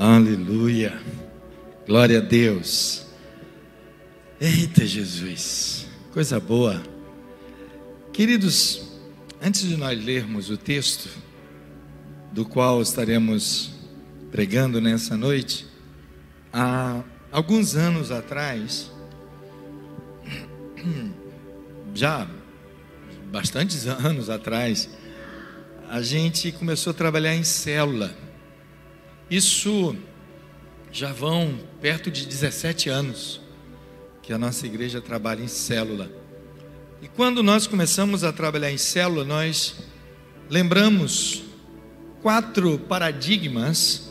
Aleluia. Glória a Deus. Eita Jesus. Coisa boa. Queridos, antes de nós lermos o texto do qual estaremos pregando nessa noite, há alguns anos atrás, já bastantes anos atrás, a gente começou a trabalhar em célula. Isso já vão perto de 17 anos que a nossa igreja trabalha em célula. E quando nós começamos a trabalhar em célula, nós lembramos quatro paradigmas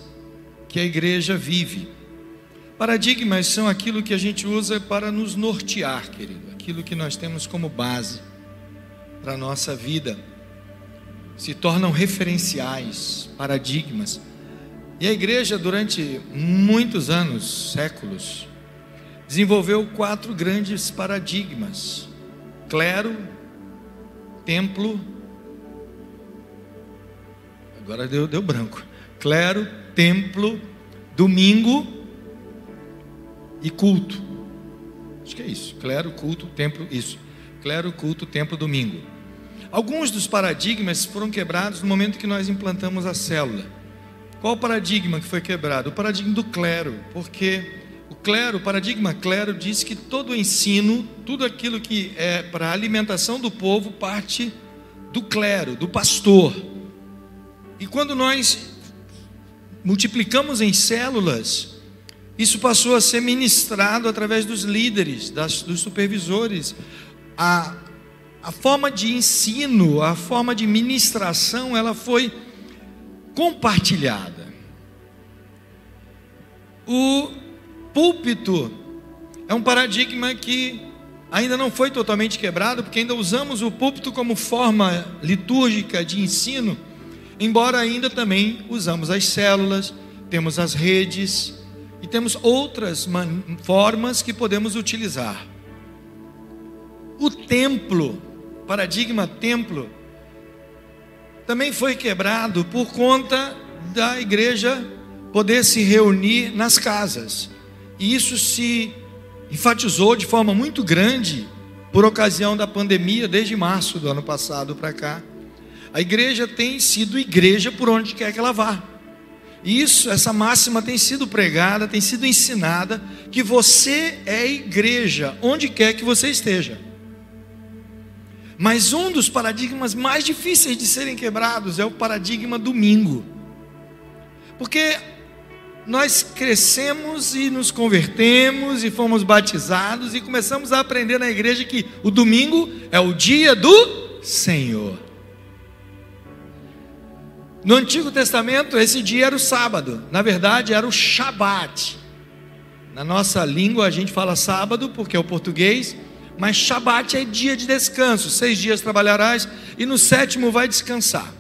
que a igreja vive. Paradigmas são aquilo que a gente usa para nos nortear, querido, aquilo que nós temos como base para a nossa vida. Se tornam referenciais, paradigmas. E a igreja, durante muitos anos, séculos, desenvolveu quatro grandes paradigmas: clero, templo. Agora deu, deu branco. Clero, templo, domingo e culto. Acho que é isso. Clero, culto, templo, isso. Clero, culto, templo, domingo. Alguns dos paradigmas foram quebrados no momento que nós implantamos a célula. Qual o paradigma que foi quebrado? O paradigma do clero, porque o clero, o paradigma clero diz que todo o ensino, tudo aquilo que é para a alimentação do povo parte do clero, do pastor. E quando nós multiplicamos em células, isso passou a ser ministrado através dos líderes, das, dos supervisores. A, a forma de ensino, a forma de ministração, ela foi compartilhada. O púlpito é um paradigma que ainda não foi totalmente quebrado, porque ainda usamos o púlpito como forma litúrgica de ensino, embora ainda também usamos as células, temos as redes e temos outras formas que podemos utilizar. O templo, paradigma templo, também foi quebrado por conta da igreja poder se reunir nas casas. E isso se enfatizou de forma muito grande por ocasião da pandemia, desde março do ano passado para cá. A igreja tem sido igreja por onde quer que ela vá. Isso, essa máxima tem sido pregada, tem sido ensinada, que você é igreja onde quer que você esteja. Mas um dos paradigmas mais difíceis de serem quebrados é o paradigma domingo. Porque nós crescemos e nos convertemos e fomos batizados e começamos a aprender na igreja que o domingo é o dia do Senhor. No Antigo Testamento, esse dia era o sábado, na verdade era o Shabat. Na nossa língua a gente fala sábado porque é o português, mas Shabat é dia de descanso, seis dias trabalharás e no sétimo vai descansar.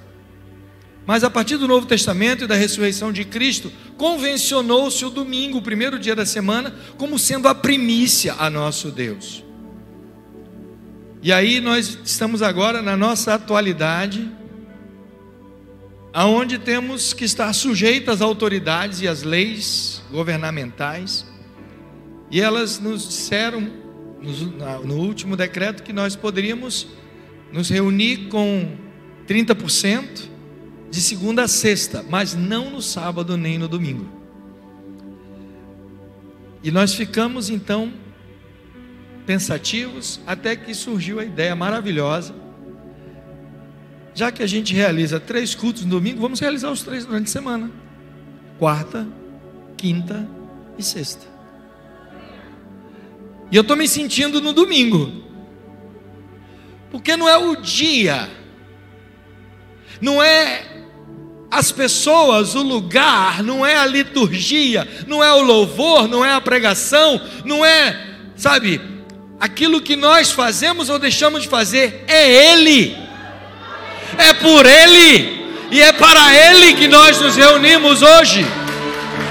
Mas a partir do Novo Testamento e da ressurreição de Cristo, convencionou-se o domingo, o primeiro dia da semana, como sendo a primícia a nosso Deus. E aí nós estamos agora na nossa atualidade, aonde temos que estar sujeitos às autoridades e às leis governamentais, e elas nos disseram no último decreto que nós poderíamos nos reunir com 30% de segunda a sexta, mas não no sábado nem no domingo. E nós ficamos então pensativos até que surgiu a ideia maravilhosa. Já que a gente realiza três cultos no domingo, vamos realizar os três durante a semana: quarta, quinta e sexta. E eu estou me sentindo no domingo. Porque não é o dia, não é as pessoas, o lugar, não é a liturgia, não é o louvor, não é a pregação, não é, sabe, aquilo que nós fazemos ou deixamos de fazer, é Ele, é por Ele, e é para Ele que nós nos reunimos hoje,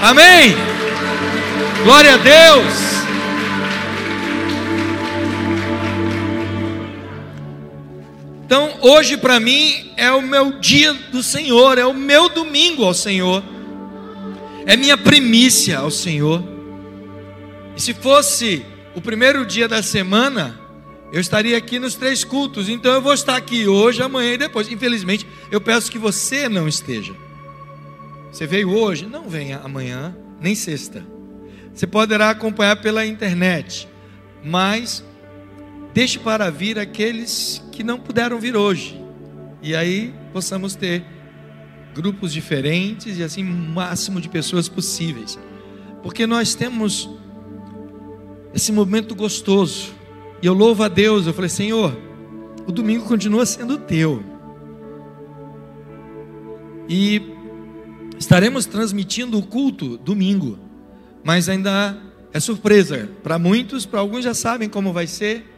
amém? Glória a Deus. Então, hoje para mim é o meu dia do Senhor, é o meu domingo ao Senhor. é minha primícia ao Senhor. E se fosse o primeiro dia da semana, eu estaria aqui nos três cultos, então eu vou estar aqui hoje, amanhã e depois. Infelizmente, eu peço que você não esteja. Você veio hoje? Não venha amanhã, nem sexta. Você poderá acompanhar pela internet, mas deixe para vir aqueles que não puderam vir hoje. E aí possamos ter grupos diferentes e assim o máximo de pessoas possíveis. Porque nós temos esse momento gostoso. E eu louvo a Deus, eu falei: "Senhor, o domingo continua sendo teu". E estaremos transmitindo o culto domingo, mas ainda é surpresa para muitos, para alguns já sabem como vai ser,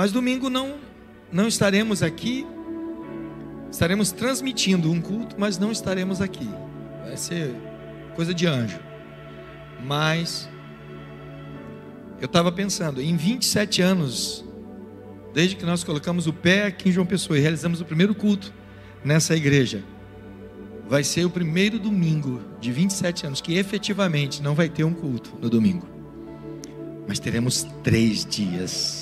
mas domingo não não estaremos aqui Estaremos transmitindo um culto, mas não estaremos aqui. Vai ser coisa de anjo. Mas eu estava pensando, em 27 anos, desde que nós colocamos o pé aqui em João Pessoa e realizamos o primeiro culto nessa igreja, vai ser o primeiro domingo de 27 anos que efetivamente não vai ter um culto no domingo. Mas teremos três dias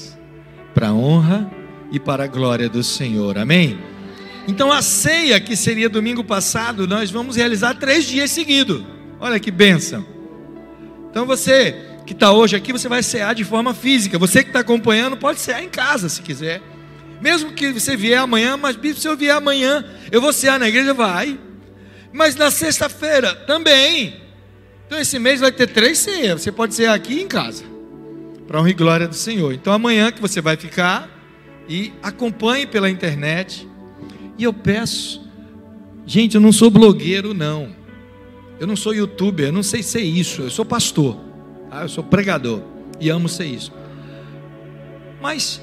para a honra e para a glória do Senhor. Amém? Então a ceia, que seria domingo passado, nós vamos realizar três dias seguidos. Olha que benção. Então você que está hoje aqui, você vai cear de forma física. Você que está acompanhando, pode cear em casa se quiser. Mesmo que você vier amanhã, mas se eu vier amanhã, eu vou cear na igreja, vai. Mas na sexta-feira também. Então esse mês vai ter três ceias. Você pode cear aqui em casa. Para honra e glória do Senhor. Então amanhã que você vai ficar e acompanhe pela internet e eu peço, gente, eu não sou blogueiro, não. Eu não sou youtuber, eu não sei ser isso. Eu sou pastor, tá? eu sou pregador e amo ser isso. Mas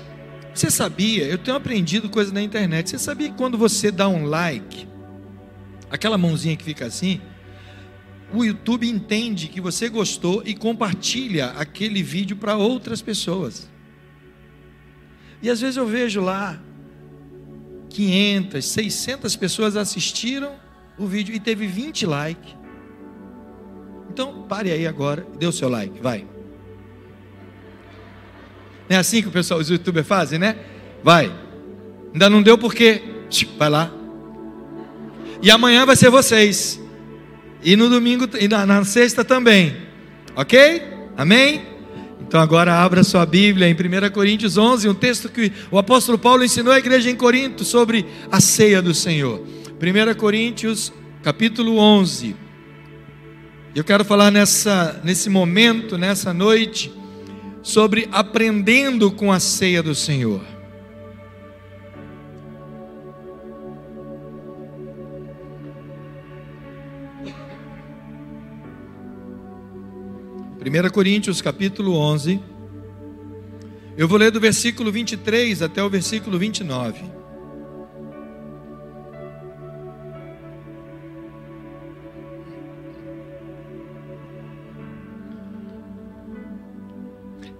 você sabia? Eu tenho aprendido coisas na internet. Você sabia que quando você dá um like, aquela mãozinha que fica assim, o YouTube entende que você gostou e compartilha aquele vídeo para outras pessoas. E às vezes eu vejo lá 500, 600 pessoas assistiram o vídeo e teve 20 likes. Então, pare aí agora dê o seu like, vai. Não é assim que o pessoal, os youtubers fazem, né? Vai. Ainda não deu porque, vai lá. E amanhã vai ser vocês. E no domingo e na, na sexta também. Ok? Amém? Então agora abra sua Bíblia em 1 Coríntios 11, um texto que o apóstolo Paulo ensinou à igreja em Corinto sobre a ceia do Senhor. 1 Coríntios, capítulo 11. Eu quero falar nessa, nesse momento, nessa noite, sobre aprendendo com a ceia do Senhor. 1 Coríntios capítulo 11. Eu vou ler do versículo 23 até o versículo 29.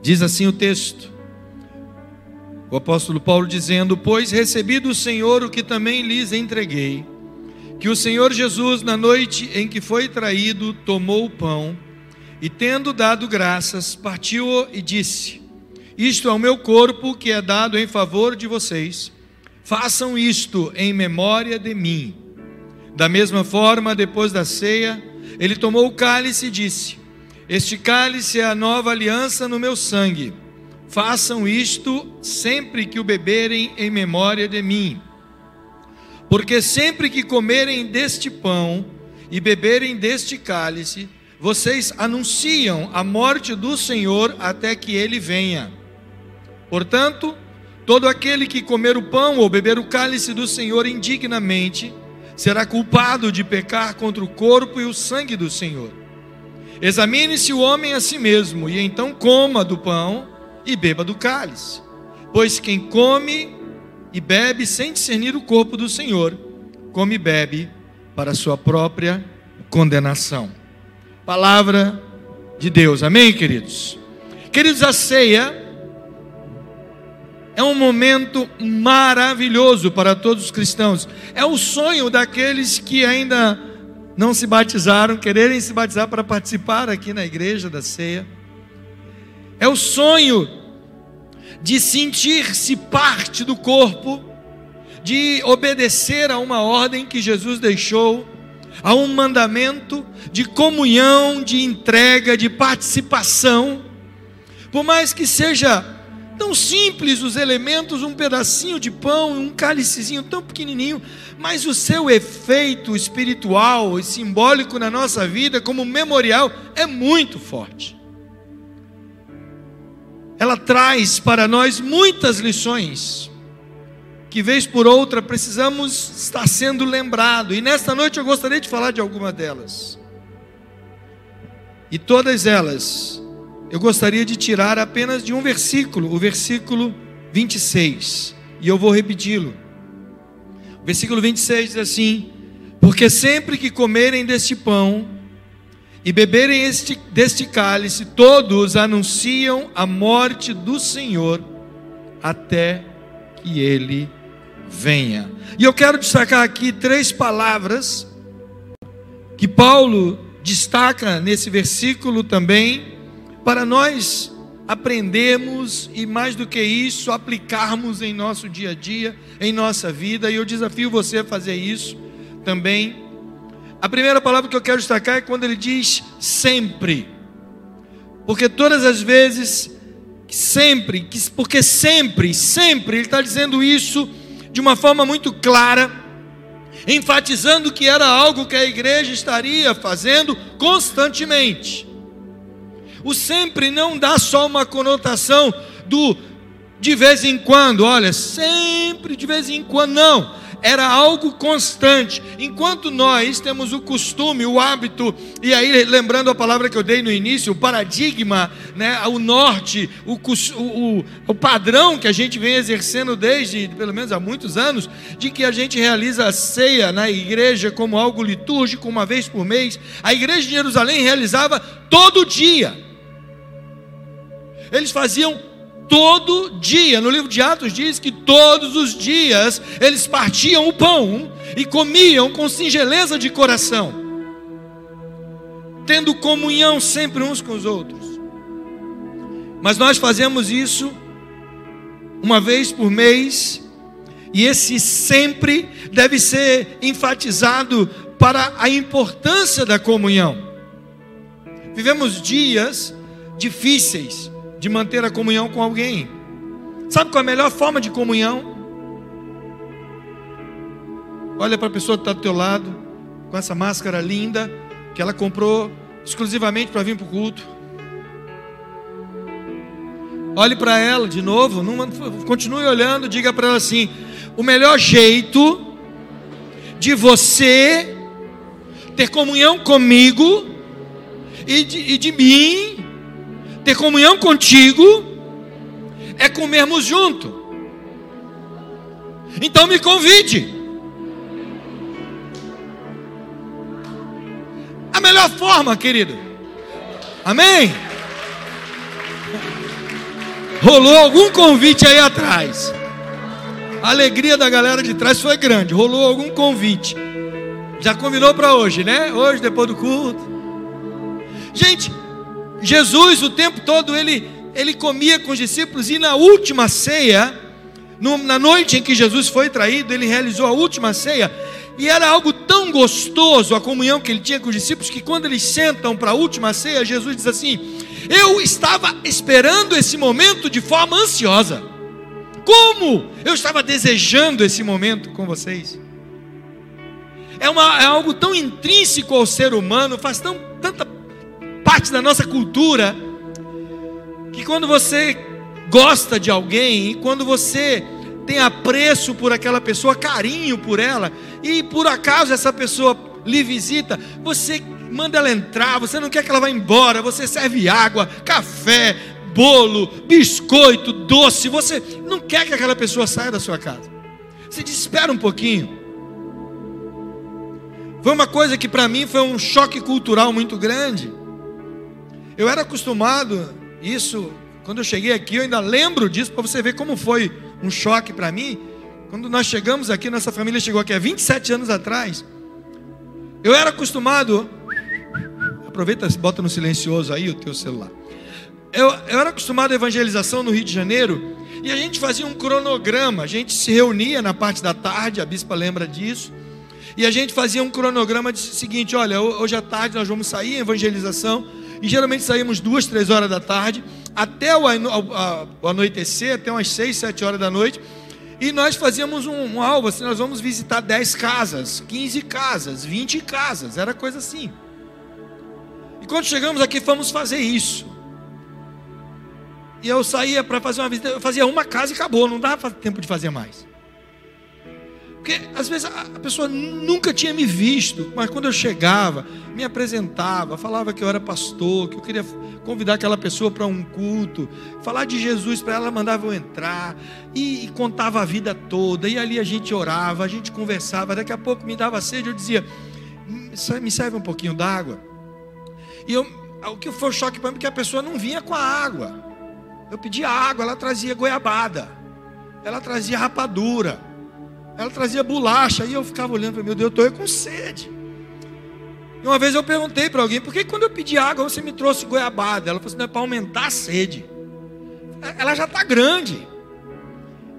Diz assim o texto, o apóstolo Paulo dizendo: Pois recebi do Senhor o que também lhes entreguei, que o Senhor Jesus, na noite em que foi traído, tomou o pão e tendo dado graças, partiu e disse: Isto é o meu corpo que é dado em favor de vocês. Façam isto em memória de mim. Da mesma forma, depois da ceia, ele tomou o cálice e disse: Este cálice é a nova aliança no meu sangue. Façam isto sempre que o beberem em memória de mim. Porque sempre que comerem deste pão e beberem deste cálice, vocês anunciam a morte do Senhor até que ele venha. Portanto, todo aquele que comer o pão ou beber o cálice do Senhor indignamente, será culpado de pecar contra o corpo e o sangue do Senhor. Examine-se o homem a si mesmo, e então coma do pão e beba do cálice. Pois quem come e bebe sem discernir o corpo do Senhor, come e bebe para sua própria condenação. Palavra de Deus, amém, queridos? Queridos, a ceia é um momento maravilhoso para todos os cristãos. É o sonho daqueles que ainda não se batizaram, quererem se batizar para participar aqui na igreja da ceia. É o sonho de sentir-se parte do corpo, de obedecer a uma ordem que Jesus deixou, a um mandamento de comunhão, de entrega, de participação. Por mais que seja Tão simples os elementos, um pedacinho de pão, um cálicezinho tão pequenininho, mas o seu efeito espiritual e simbólico na nossa vida, como memorial, é muito forte. Ela traz para nós muitas lições, que vez por outra precisamos estar sendo lembrado, e nesta noite eu gostaria de falar de alguma delas. E todas elas eu gostaria de tirar apenas de um versículo, o versículo 26, e eu vou repeti-lo. O versículo 26 diz assim: Porque sempre que comerem deste pão e beberem este, deste cálice, todos anunciam a morte do Senhor até que ele venha. E eu quero destacar aqui três palavras que Paulo destaca nesse versículo também para nós aprendermos e mais do que isso, aplicarmos em nosso dia a dia, em nossa vida, e eu desafio você a fazer isso também. A primeira palavra que eu quero destacar é quando ele diz sempre. Porque todas as vezes, sempre, porque sempre, sempre, ele está dizendo isso de uma forma muito clara, enfatizando que era algo que a igreja estaria fazendo constantemente. O sempre não dá só uma conotação do de vez em quando, olha, sempre de vez em quando, não. Era algo constante. Enquanto nós temos o costume, o hábito, e aí lembrando a palavra que eu dei no início, o paradigma, né, o norte, o, o, o padrão que a gente vem exercendo desde pelo menos há muitos anos, de que a gente realiza a ceia na igreja como algo litúrgico, uma vez por mês. A igreja de Jerusalém realizava todo dia. Eles faziam todo dia. No livro de Atos diz que todos os dias eles partiam o pão e comiam com singeleza de coração, tendo comunhão sempre uns com os outros. Mas nós fazemos isso uma vez por mês, e esse sempre deve ser enfatizado para a importância da comunhão. Vivemos dias difíceis, de manter a comunhão com alguém. Sabe qual é a melhor forma de comunhão? Olha para a pessoa que está do teu lado, com essa máscara linda, que ela comprou exclusivamente para vir para o culto. Olhe para ela de novo, continue olhando, diga para ela assim: o melhor jeito de você ter comunhão comigo e de, e de mim ter comunhão contigo é comermos junto. Então me convide. A melhor forma, querido. Amém? Rolou algum convite aí atrás. A alegria da galera de trás foi grande. Rolou algum convite. Já combinou para hoje, né? Hoje, depois do culto. Gente, Jesus, o tempo todo, ele, ele comia com os discípulos, e na última ceia, no, na noite em que Jesus foi traído, ele realizou a última ceia, e era algo tão gostoso a comunhão que ele tinha com os discípulos, que quando eles sentam para a última ceia, Jesus diz assim: Eu estava esperando esse momento de forma ansiosa. Como eu estava desejando esse momento com vocês. É, uma, é algo tão intrínseco ao ser humano, faz tão, tanta parte da nossa cultura que quando você gosta de alguém e quando você tem apreço por aquela pessoa, carinho por ela, e por acaso essa pessoa lhe visita, você manda ela entrar, você não quer que ela vá embora, você serve água, café, bolo, biscoito, doce, você não quer que aquela pessoa saia da sua casa. Você diz, espera um pouquinho. Foi uma coisa que para mim foi um choque cultural muito grande. Eu era acostumado, isso, quando eu cheguei aqui, eu ainda lembro disso, para você ver como foi um choque para mim. Quando nós chegamos aqui, nossa família chegou aqui há 27 anos atrás. Eu era acostumado. Aproveita, bota no silencioso aí o teu celular. Eu, eu era acostumado a evangelização no Rio de Janeiro e a gente fazia um cronograma. A gente se reunia na parte da tarde, a bispa lembra disso. E a gente fazia um cronograma de seguinte: olha, hoje à tarde nós vamos sair em evangelização. E geralmente saímos duas, três horas da tarde, até o anoitecer, até umas seis, sete horas da noite. E nós fazíamos um, um alvo, assim, nós vamos visitar 10 casas, 15 casas, 20 casas, era coisa assim. E quando chegamos aqui, fomos fazer isso. E eu saía para fazer uma visita, eu fazia uma casa e acabou, não dava tempo de fazer mais. Porque às vezes a pessoa nunca tinha me visto, mas quando eu chegava, me apresentava, falava que eu era pastor, que eu queria convidar aquela pessoa para um culto, falar de Jesus para ela, mandava eu entrar, e, e, contava a vida toda, e ali a gente orava, a gente conversava, daqui a pouco me dava sede, eu dizia, me serve um pouquinho d'água. E eu, o que foi o choque para mim, porque a pessoa não vinha com a água. Eu pedia água, ela trazia goiabada, ela trazia rapadura. Ela trazia bolacha, e eu ficava olhando para meu Deus, eu estou com sede. E uma vez eu perguntei para alguém, por que quando eu pedi água você me trouxe goiabada? Ela falou assim, não é para aumentar a sede. Ela já está grande.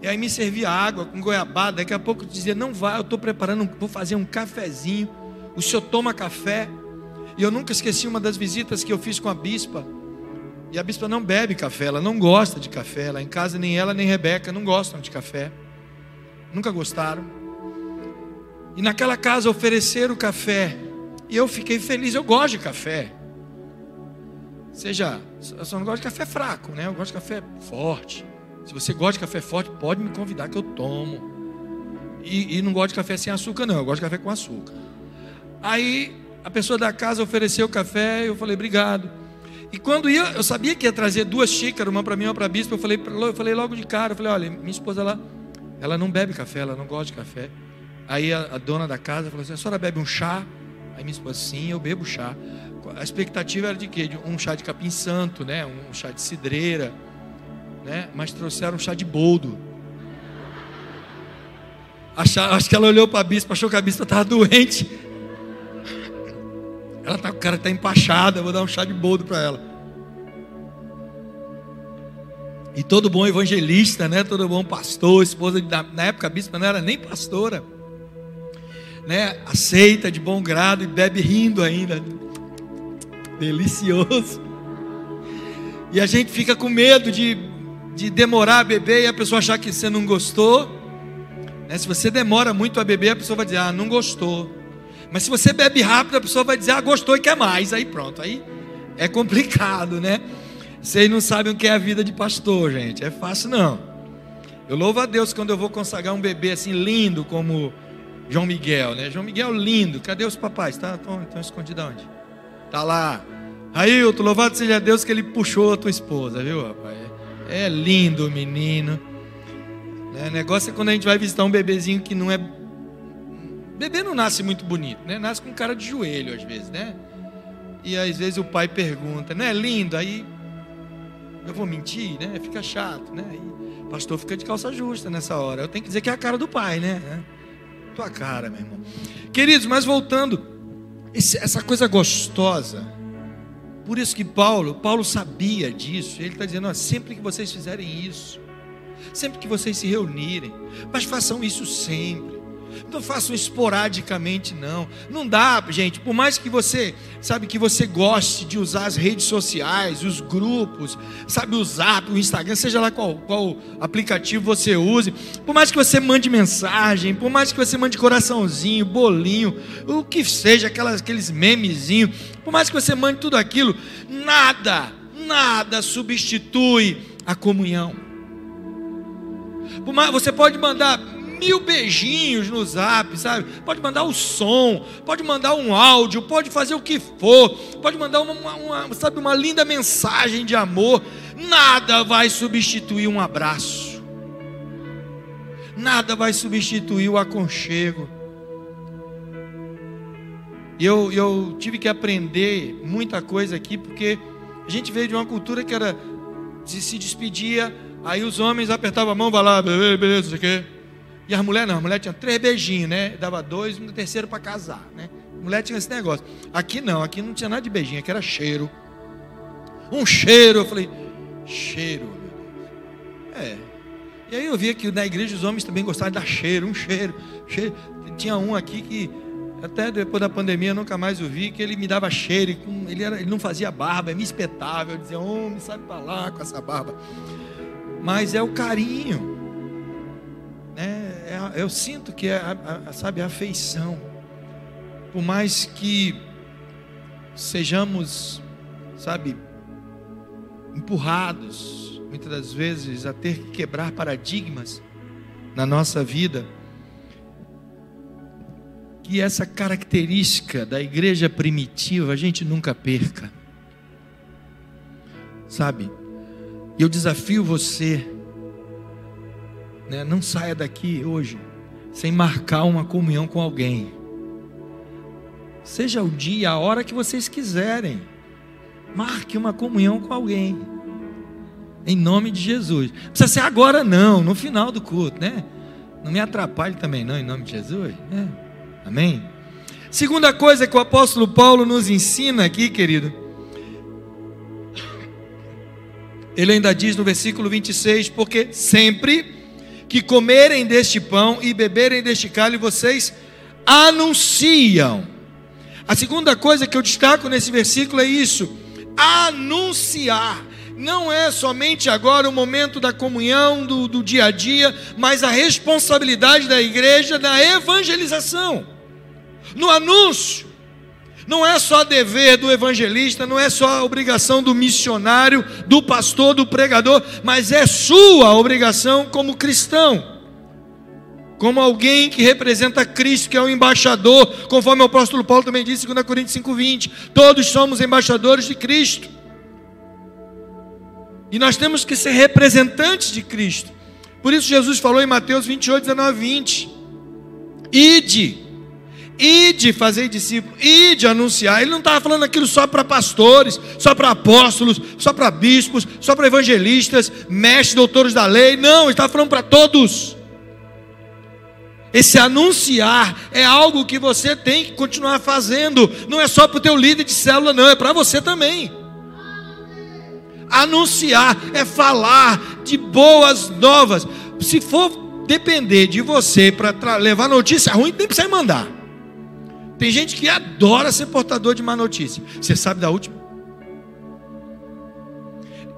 E aí me servia água com goiabada, daqui a pouco eu dizia, não vai, eu estou preparando, vou fazer um cafezinho. O senhor toma café. E eu nunca esqueci uma das visitas que eu fiz com a bispa. E a bispa não bebe café, ela não gosta de café. Lá em casa nem ela nem Rebeca não gostam de café nunca gostaram. E naquela casa ofereceram café. E eu fiquei feliz, eu gosto de café. Seja, eu só não gosto de café fraco, né? Eu gosto de café forte. Se você gosta de café forte, pode me convidar que eu tomo. E, e não gosto de café sem açúcar, não. Eu gosto de café com açúcar. Aí a pessoa da casa ofereceu café, eu falei, obrigado. E quando ia, eu sabia que ia trazer duas xícaras, uma para mim e uma para a bispa. Eu falei, eu falei logo de cara, eu falei, olha, minha esposa lá ela não bebe café, ela não gosta de café. Aí a, a dona da casa falou assim: a senhora bebe um chá? Aí minha esposa, sim, eu bebo chá. A expectativa era de quê? De um chá de capim santo, né? Um chá de cidreira, né? Mas trouxeram um chá de boldo. acho que ela olhou para a bispa, achou que a bispa estava doente. Ela tá, o cara está empachado, eu vou dar um chá de boldo para ela. E todo bom evangelista, né? Todo bom pastor, esposa, na época a bispa não era nem pastora, né? Aceita de bom grado e bebe rindo ainda. Delicioso. E a gente fica com medo de, de demorar a beber e a pessoa achar que você não gostou. Né? Se você demora muito a beber, a pessoa vai dizer, ah, não gostou. Mas se você bebe rápido, a pessoa vai dizer, ah, gostou e quer mais. Aí pronto, aí é complicado, né? Vocês não sabem o que é a vida de pastor, gente. É fácil não. Eu louvo a Deus quando eu vou consagrar um bebê assim lindo como João Miguel, né? João Miguel lindo. Cadê os papais? Tá, estão, estão escondidos onde? Tá lá. Ailton, louvado seja Deus que ele puxou a tua esposa, viu, rapaz? É lindo o menino. O negócio é quando a gente vai visitar um bebezinho que não é. Bebê não nasce muito bonito, né? Nasce com cara de joelho às vezes, né? E às vezes o pai pergunta, não é lindo? Aí eu vou mentir, né? Fica chato, né? E pastor fica de calça justa nessa hora. Eu tenho que dizer que é a cara do pai, né? É tua cara, meu irmão. Queridos, mas voltando, esse, essa coisa gostosa. Por isso que Paulo, Paulo sabia disso. Ele está dizendo: ó, sempre que vocês fizerem isso, sempre que vocês se reunirem, mas façam isso sempre. Não façam esporadicamente, não. Não dá, gente. Por mais que você, sabe, que você goste de usar as redes sociais, os grupos, sabe, o Zap, o Instagram, seja lá qual, qual aplicativo você use. Por mais que você mande mensagem, por mais que você mande coraçãozinho, bolinho, o que seja, aquelas, aqueles memezinhos, por mais que você mande tudo aquilo, nada, nada substitui a comunhão. Você pode mandar mil beijinhos no zap, sabe? Pode mandar o som, pode mandar um áudio, pode fazer o que for, pode mandar uma, uma, sabe, uma linda mensagem de amor. Nada vai substituir um abraço, nada vai substituir o aconchego. E eu, eu tive que aprender muita coisa aqui, porque a gente veio de uma cultura que era de se despedia, aí os homens apertavam a mão, vai lá, beleza, beleza, não sei o quê. E as mulheres não, a mulher tinha três beijinhos, né? Dava dois, um terceiro para casar, né? Mulher tinha esse negócio. Aqui não, aqui não tinha nada de beijinho, aqui era cheiro. Um cheiro. Eu falei, cheiro, meu Deus. É. E aí eu via que na igreja os homens também gostavam de dar cheiro, um cheiro, cheiro. Tinha um aqui que até depois da pandemia eu nunca mais o vi, que ele me dava cheiro, ele, era, ele não fazia barba, me espetava, eu dizia, homem, sai para lá com essa barba. Mas é o carinho, né? É, eu sinto que é, a, a, sabe, a afeição. Por mais que sejamos, sabe, empurrados, muitas das vezes, a ter que quebrar paradigmas na nossa vida, que essa característica da igreja primitiva a gente nunca perca. Sabe? E eu desafio você, né, não saia daqui hoje sem marcar uma comunhão com alguém. Seja o dia, a hora que vocês quiserem. Marque uma comunhão com alguém. Em nome de Jesus. Não precisa ser agora, não, no final do culto, né? Não me atrapalhe também, não, em nome de Jesus. Né? Amém? Segunda coisa que o apóstolo Paulo nos ensina aqui, querido. Ele ainda diz no versículo 26: Porque sempre que comerem deste pão e beberem deste cálice, vocês anunciam. A segunda coisa que eu destaco nesse versículo é isso: anunciar não é somente agora o momento da comunhão, do, do, dia a dia, mas a responsabilidade da igreja na evangelização no anúncio. Não é só dever do evangelista, não é só obrigação do missionário, do pastor, do pregador, mas é sua obrigação como cristão. Como alguém que representa Cristo, que é o embaixador, conforme o apóstolo Paulo também disse em 2 Coríntios 5,20: todos somos embaixadores de Cristo, e nós temos que ser representantes de Cristo, por isso Jesus falou em Mateus 28, 19, 20: ide, Ide fazer discípulos, ide anunciar. Ele não estava falando aquilo só para pastores, só para apóstolos, só para bispos, só para evangelistas, mestres, doutores da lei. Não, ele estava falando para todos. Esse anunciar é algo que você tem que continuar fazendo. Não é só para o teu líder de célula, não, é para você também. Anunciar é falar de boas novas. Se for depender de você para levar notícia ruim, nem precisa mandar. Tem gente que adora ser portador de má notícia. Você sabe da última?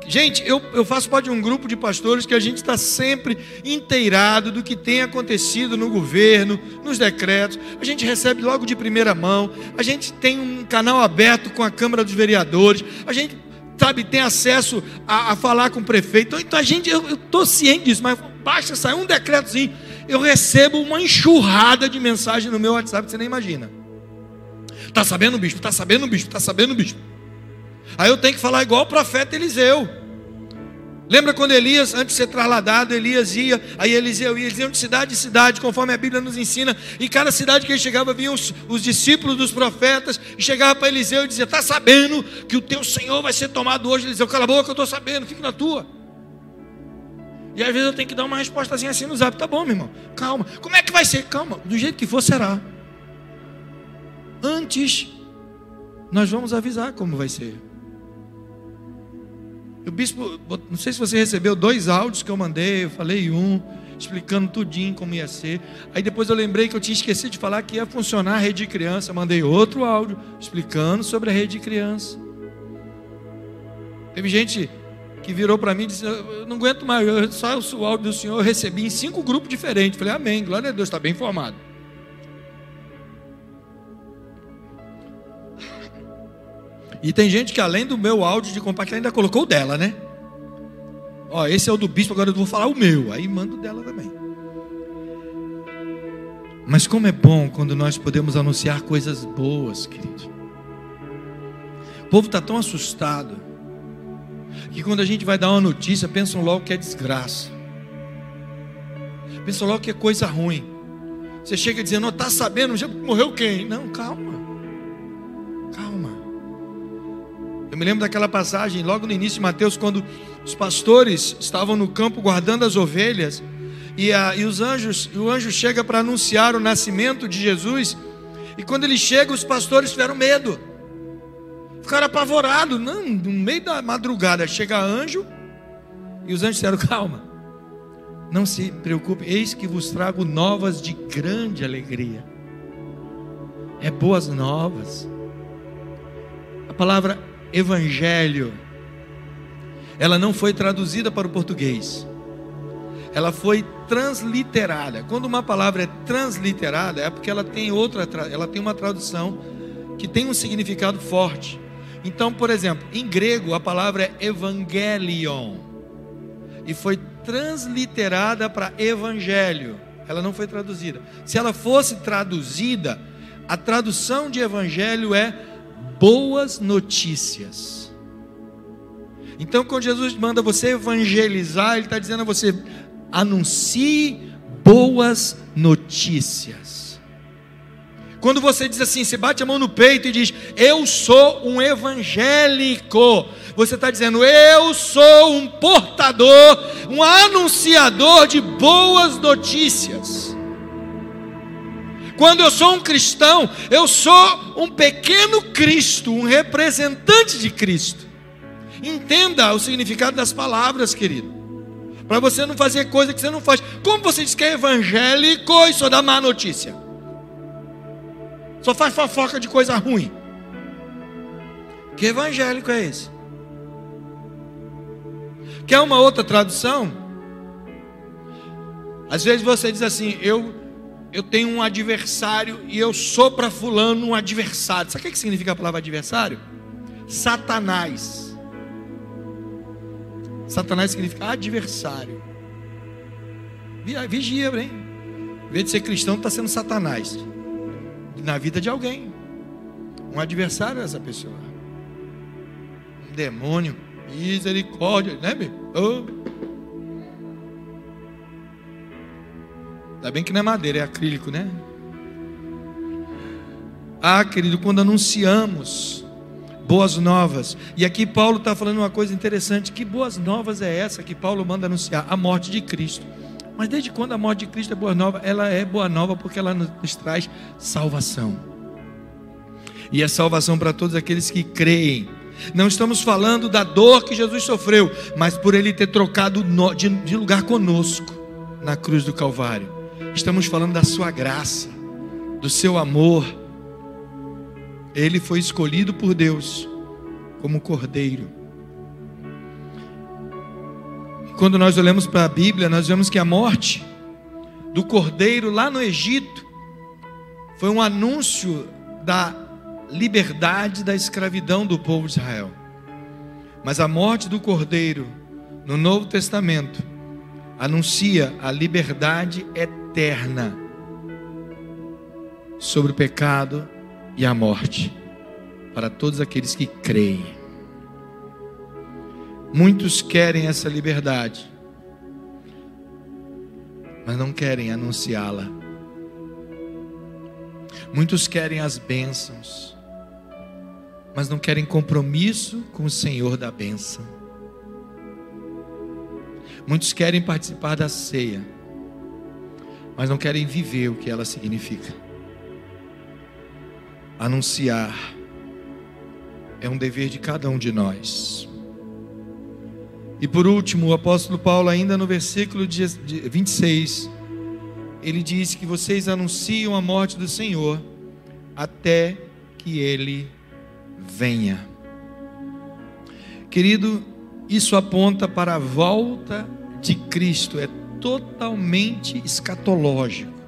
Gente, eu, eu faço parte de um grupo de pastores que a gente está sempre inteirado do que tem acontecido no governo, nos decretos. A gente recebe logo de primeira mão. A gente tem um canal aberto com a Câmara dos Vereadores. A gente, sabe, tem acesso a, a falar com o prefeito. Então a gente, eu estou ciente disso, mas basta sair um decretozinho. Eu recebo uma enxurrada de mensagem no meu WhatsApp que você nem imagina. Está sabendo, bispo? Está sabendo, bispo? Está sabendo, bispo? Aí eu tenho que falar igual o profeta Eliseu. Lembra quando Elias, antes de ser trasladado, Elias ia, aí Eliseu ia, eles iam de cidade em cidade, conforme a Bíblia nos ensina, e cada cidade que ele chegava, vinham os, os discípulos dos profetas, e chegava para Eliseu e dizia: Está sabendo que o teu Senhor vai ser tomado hoje? Eliseu, cala a boca, eu estou sabendo, fique na tua. E às vezes eu tenho que dar uma respostazinha assim no zap: Tá bom, meu irmão, calma. Como é que vai ser? Calma, do jeito que for, será. Antes, nós vamos avisar como vai ser. O bispo, não sei se você recebeu dois áudios que eu mandei, eu falei um, explicando tudinho como ia ser. Aí depois eu lembrei que eu tinha esquecido de falar que ia funcionar a rede de criança. Mandei outro áudio explicando sobre a rede de criança. Teve gente que virou para mim e disse: Eu não aguento mais, só o áudio do senhor eu recebi em cinco grupos diferentes. Falei: Amém, glória a Deus, está bem informado. E tem gente que além do meu áudio de compartilhar ainda colocou o dela, né? Ó, esse é o do bispo, agora eu vou falar o meu. Aí mando dela também. Mas como é bom quando nós podemos anunciar coisas boas, querido. O povo está tão assustado que quando a gente vai dar uma notícia, pensam logo que é desgraça. Pensam logo que é coisa ruim. Você chega dizendo, não está sabendo, já morreu quem? Não, calma. Eu me lembro daquela passagem logo no início de Mateus, quando os pastores estavam no campo guardando as ovelhas, e, a, e os anjos, o anjo chega para anunciar o nascimento de Jesus, E quando ele chega, os pastores tiveram medo. Ficaram apavorados. Não, no meio da madrugada chega anjo. E os anjos disseram: Calma, não se preocupe, eis que vos trago novas de grande alegria. É boas novas. A palavra evangelho, ela não foi traduzida para o português. Ela foi transliterada. Quando uma palavra é transliterada, é porque ela tem outra, ela tem uma tradução que tem um significado forte. Então, por exemplo, em grego a palavra é evangelion e foi transliterada para evangelho. Ela não foi traduzida. Se ela fosse traduzida, a tradução de evangelho é boas notícias. Então, quando Jesus manda você evangelizar, Ele está dizendo a você: anuncie boas notícias. Quando você diz assim, você bate a mão no peito e diz, eu sou um evangélico, você está dizendo, eu sou um portador, um anunciador de boas notícias. Quando eu sou um cristão, eu sou um pequeno Cristo, um representante de Cristo. Entenda o significado das palavras, querido. Para você não fazer coisa que você não faz. Como você diz que é evangélico e só dá má notícia? Só faz fofoca de coisa ruim. Que evangélico é esse? Quer uma outra tradução? Às vezes você diz assim: eu, eu tenho um adversário e eu sou para fulano um adversário. Sabe o que significa a palavra adversário? Satanás. Satanás significa adversário. Vigia, hein? Em vez de ser cristão, está sendo Satanás. Na vida de alguém. Um adversário é essa pessoa. Um demônio. Misericórdia, né, meu? Oh. Ainda bem que não é madeira, é acrílico, né? Ah, querido, quando anunciamos boas novas. E aqui Paulo está falando uma coisa interessante: que boas novas é essa que Paulo manda anunciar? A morte de Cristo. Mas desde quando a morte de Cristo é boa nova? Ela é boa nova porque ela nos traz salvação. E é salvação para todos aqueles que creem. Não estamos falando da dor que Jesus sofreu, mas por ele ter trocado de lugar conosco na cruz do Calvário. Estamos falando da sua graça, do seu amor ele foi escolhido por Deus como cordeiro. Quando nós olhamos para a Bíblia, nós vemos que a morte do cordeiro lá no Egito foi um anúncio da liberdade da escravidão do povo de Israel. Mas a morte do cordeiro no Novo Testamento anuncia a liberdade eterna sobre o pecado e a morte para todos aqueles que creem. Muitos querem essa liberdade, mas não querem anunciá-la. Muitos querem as bênçãos, mas não querem compromisso com o Senhor da bênção. Muitos querem participar da ceia, mas não querem viver o que ela significa anunciar é um dever de cada um de nós. E por último, o apóstolo Paulo, ainda no versículo 26, ele diz que vocês anunciam a morte do Senhor até que ele venha. Querido, isso aponta para a volta de Cristo, é totalmente escatológico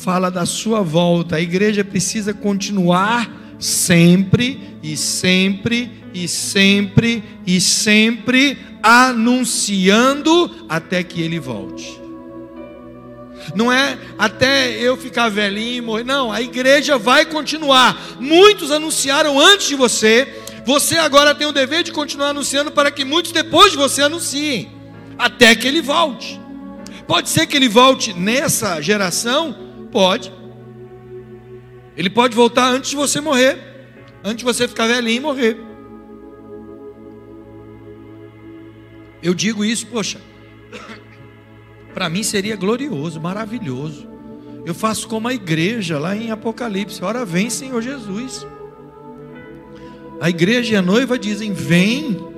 fala da sua volta. A igreja precisa continuar sempre e sempre e sempre e sempre anunciando até que ele volte. Não é até eu ficar velhinho e morrer. Não, a igreja vai continuar. Muitos anunciaram antes de você. Você agora tem o dever de continuar anunciando para que muitos depois de você anunciem. Até que ele volte. Pode ser que ele volte nessa geração Pode. Ele pode voltar antes de você morrer, antes de você ficar velhinho e morrer. Eu digo isso, poxa, para mim seria glorioso, maravilhoso. Eu faço como a igreja lá em Apocalipse. Ora vem, Senhor Jesus. A igreja e a noiva dizem: Vem.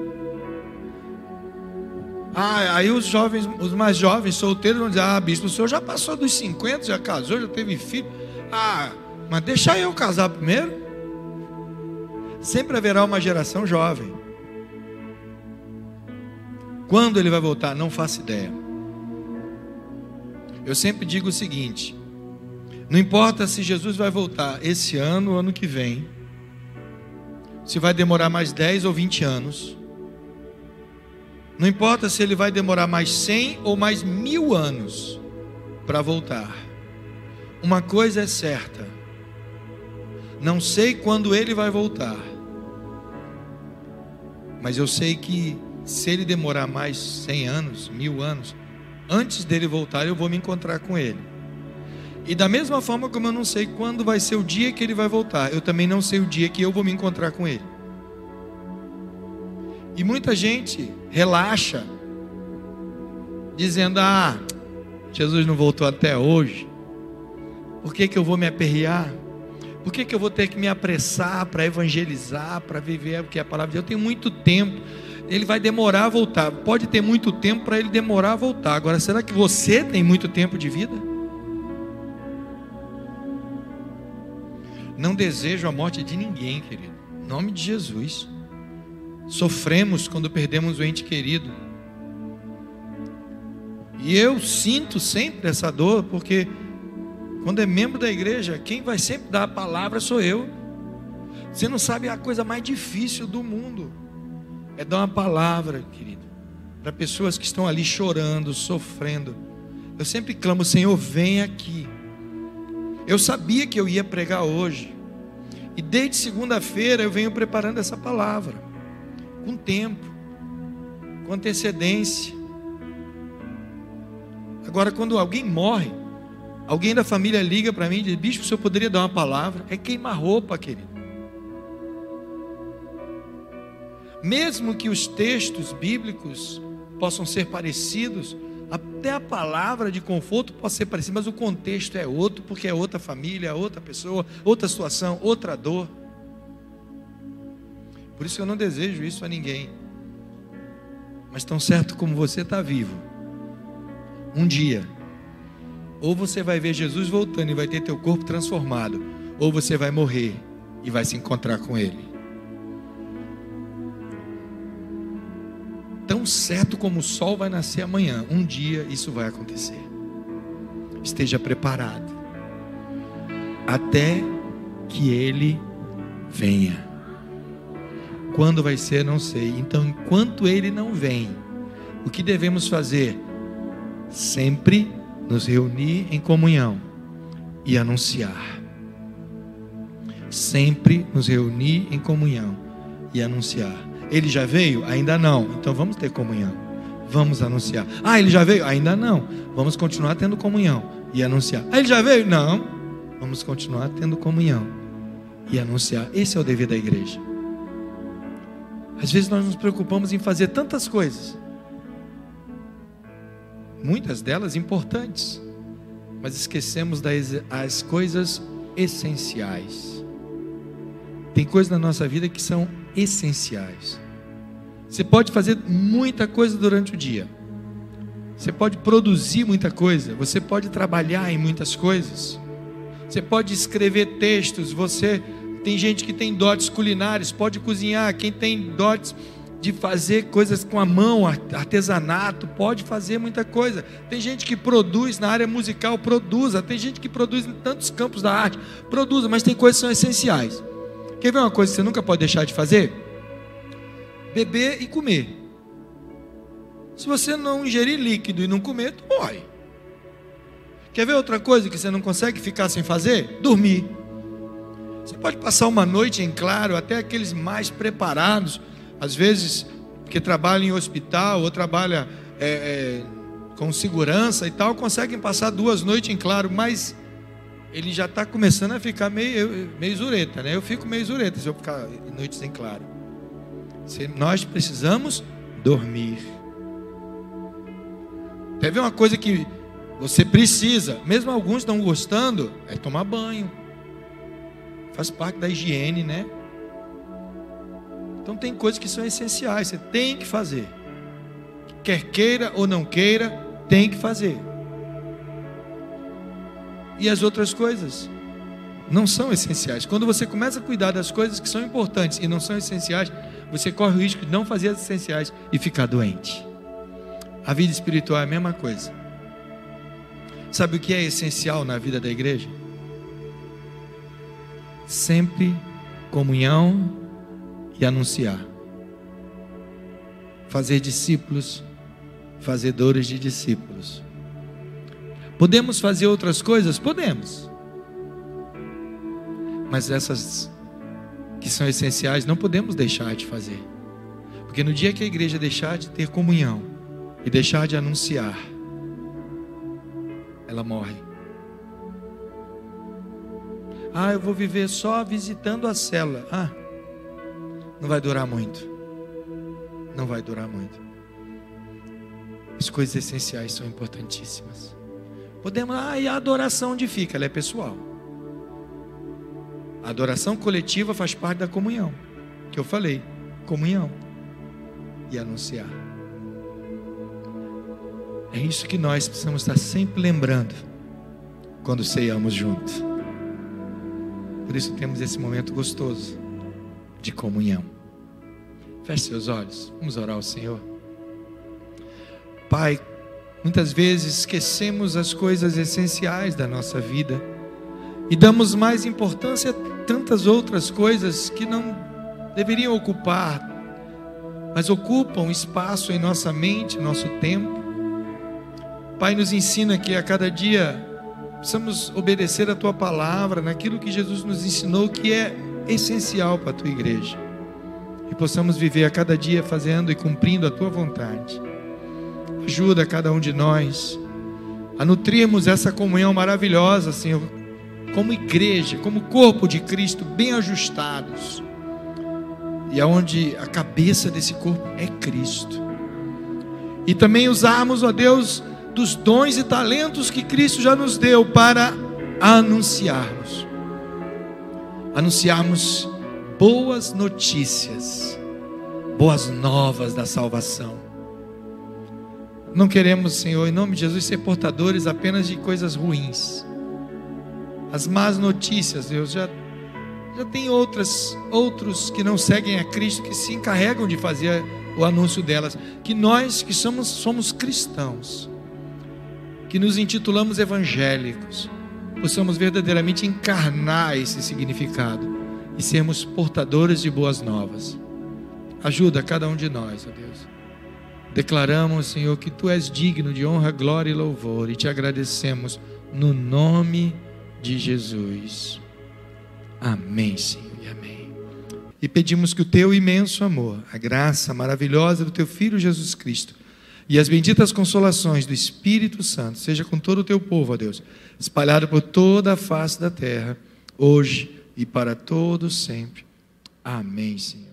Ah, aí os jovens, os mais jovens, solteiros, vão dizer: Ah, bispo, o senhor já passou dos 50, já casou, já teve filho. Ah, mas deixa eu casar primeiro. Sempre haverá uma geração jovem. Quando ele vai voltar? Não faço ideia. Eu sempre digo o seguinte: não importa se Jesus vai voltar esse ano ou ano que vem, se vai demorar mais 10 ou 20 anos, não importa se ele vai demorar mais 100 ou mais mil anos para voltar, uma coisa é certa: não sei quando ele vai voltar, mas eu sei que se ele demorar mais 100 anos, mil anos, antes dele voltar, eu vou me encontrar com ele. E da mesma forma como eu não sei quando vai ser o dia que ele vai voltar, eu também não sei o dia que eu vou me encontrar com ele. E muita gente relaxa, dizendo: Ah, Jesus não voltou até hoje, por que, que eu vou me aperrear? Por que, que eu vou ter que me apressar para evangelizar, para viver o que é a palavra de Deus? Eu tenho muito tempo ele vai demorar a voltar. Pode ter muito tempo para ele demorar a voltar. Agora, será que você tem muito tempo de vida? Não desejo a morte de ninguém, querido. Em nome de Jesus. Sofremos quando perdemos o ente querido. E eu sinto sempre essa dor, porque quando é membro da igreja, quem vai sempre dar a palavra sou eu. Você não sabe a coisa mais difícil do mundo é dar uma palavra, querido, para pessoas que estão ali chorando, sofrendo. Eu sempre clamo, Senhor, vem aqui. Eu sabia que eu ia pregar hoje. E desde segunda-feira eu venho preparando essa palavra. Com tempo, com antecedência. Agora, quando alguém morre, alguém da família liga para mim e diz: Bispo, o senhor poderia dar uma palavra? É queimar roupa, querido. Mesmo que os textos bíblicos possam ser parecidos, até a palavra de conforto pode ser parecida, mas o contexto é outro, porque é outra família, é outra pessoa, outra situação, outra dor. Por isso eu não desejo isso a ninguém. Mas tão certo como você está vivo, um dia, ou você vai ver Jesus voltando e vai ter teu corpo transformado, ou você vai morrer e vai se encontrar com Ele. tão certo como o sol vai nascer amanhã, um dia isso vai acontecer. Esteja preparado até que ele venha. Quando vai ser, não sei. Então, enquanto ele não vem, o que devemos fazer? Sempre nos reunir em comunhão e anunciar. Sempre nos reunir em comunhão e anunciar. Ele já veio? Ainda não. Então vamos ter comunhão. Vamos anunciar. Ah, ele já veio? Ainda não. Vamos continuar tendo comunhão e anunciar. Ah, ele já veio? Não. Vamos continuar tendo comunhão e anunciar. Esse é o dever da igreja. Às vezes nós nos preocupamos em fazer tantas coisas, muitas delas importantes, mas esquecemos das as coisas essenciais. Tem coisas na nossa vida que são essenciais. Você pode fazer muita coisa durante o dia. Você pode produzir muita coisa. Você pode trabalhar em muitas coisas. Você pode escrever textos. Você tem gente que tem dotes culinários, pode cozinhar. Quem tem dotes de fazer coisas com a mão, artesanato, pode fazer muita coisa. Tem gente que produz na área musical, produza. Tem gente que produz em tantos campos da arte, produza, mas tem coisas que são essenciais. Quer ver uma coisa que você nunca pode deixar de fazer? beber e comer. Se você não ingerir líquido e não comer, tu morre. Quer ver outra coisa que você não consegue ficar sem fazer? Dormir. Você pode passar uma noite em claro, até aqueles mais preparados, às vezes, que trabalham em hospital ou trabalham é, é, com segurança e tal, conseguem passar duas noites em claro, mas ele já está começando a ficar meio, meio zureta, né? Eu fico meio zureta se eu ficar noites em claro. Nós precisamos dormir. Ver uma coisa que Você precisa, mesmo alguns não gostando, é tomar banho. Faz parte da higiene, né? Então tem coisas que são essenciais, você tem que fazer. Quer queira ou não queira, tem que fazer. E as outras coisas não são essenciais. Quando você começa a cuidar das coisas que são importantes e não são essenciais, você corre o risco de não fazer as essenciais e ficar doente. A vida espiritual é a mesma coisa. Sabe o que é essencial na vida da igreja? Sempre comunhão e anunciar. Fazer discípulos, fazedores de discípulos. Podemos fazer outras coisas? Podemos. Mas essas que são essenciais não podemos deixar de fazer. Porque no dia que a igreja deixar de ter comunhão e deixar de anunciar, ela morre. Ah, eu vou viver só visitando a célula. Ah, não vai durar muito. Não vai durar muito. As coisas essenciais são importantíssimas. Podemos, ah, e a adoração onde fica? Ela é pessoal. A adoração coletiva faz parte da comunhão, que eu falei, comunhão e anunciar. É isso que nós precisamos estar sempre lembrando quando ceiamos juntos. Por isso temos esse momento gostoso de comunhão. Feche seus olhos, vamos orar ao Senhor. Pai, muitas vezes esquecemos as coisas essenciais da nossa vida e damos mais importância a tantas outras coisas que não deveriam ocupar, mas ocupam espaço em nossa mente, nosso tempo. Pai, nos ensina que a cada dia precisamos obedecer a tua palavra, naquilo que Jesus nos ensinou que é essencial para a tua igreja e possamos viver a cada dia fazendo e cumprindo a tua vontade. Ajuda cada um de nós a nutrirmos essa comunhão maravilhosa, Senhor, como igreja, como corpo de Cristo, bem ajustados. E aonde a cabeça desse corpo é Cristo. E também usarmos, ó Deus, dos dons e talentos que Cristo já nos deu para anunciarmos. Anunciarmos boas notícias, boas novas da salvação. Não queremos, Senhor, em nome de Jesus, ser portadores apenas de coisas ruins. As más notícias, Deus, já, já tem outras, outros que não seguem a Cristo, que se encarregam de fazer o anúncio delas. Que nós, que somos, somos cristãos, que nos intitulamos evangélicos, possamos verdadeiramente encarnar esse significado e sermos portadores de boas novas. Ajuda cada um de nós, ó Deus. Declaramos, Senhor, que Tu és digno de honra, glória e louvor e te agradecemos no nome de Jesus. Amém, Senhor, e amém. E pedimos que o Teu imenso amor, a graça maravilhosa do Teu Filho Jesus Cristo e as benditas consolações do Espírito Santo seja com todo o Teu povo, ó Deus, espalhado por toda a face da terra, hoje e para todos sempre. Amém, Senhor.